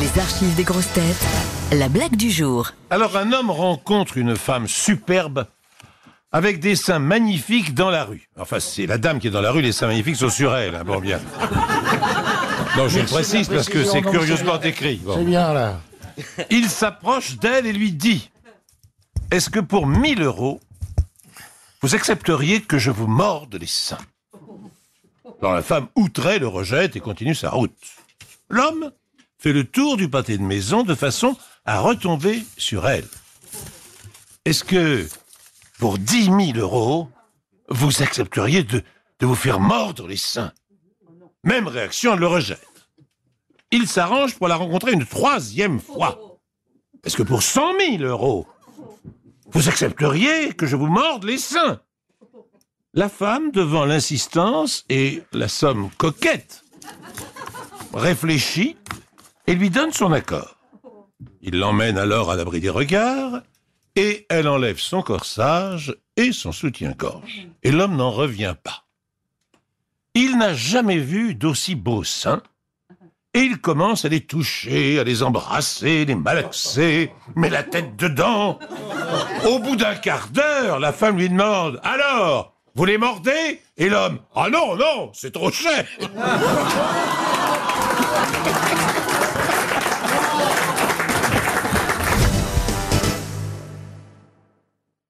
Les archives des grosses têtes. La blague du jour. Alors un homme rencontre une femme superbe avec des seins magnifiques dans la rue. Enfin, c'est la dame qui est dans la rue, les seins magnifiques sont sur elle. hein, bon, bien. Non, je le précise parce que c'est curieusement écrit. Bon. C'est bien là. Il s'approche d'elle et lui dit Est-ce que pour 1000 euros, vous accepteriez que je vous morde les seins? Alors la femme, outrée, le rejette et continue sa route. L'homme fait le tour du pâté de maison de façon à retomber sur elle. Est-ce que pour 10 000 euros, vous accepteriez de, vous faire mordre les seins? Même réaction, elle le rejette. Il s'arrange pour la rencontrer une troisième fois. Est-ce que pour 100 000 euros, vous accepteriez que je vous morde les seins? La femme, devant l'insistance et la somme coquette, réfléchit et lui donne son accord. Il l'emmène alors à l'abri des regards et elle enlève son corsage et son soutien-gorge. Et l'homme n'en revient pas. Il n'a jamais vu d'aussi beaux seins et il commence à les toucher, à les embrasser, les malaxer, met la tête dedans. Au bout d'un quart d'heure, la femme lui demande Alors, vous les mordez? Et l'homme Ah non, non, c'est trop cher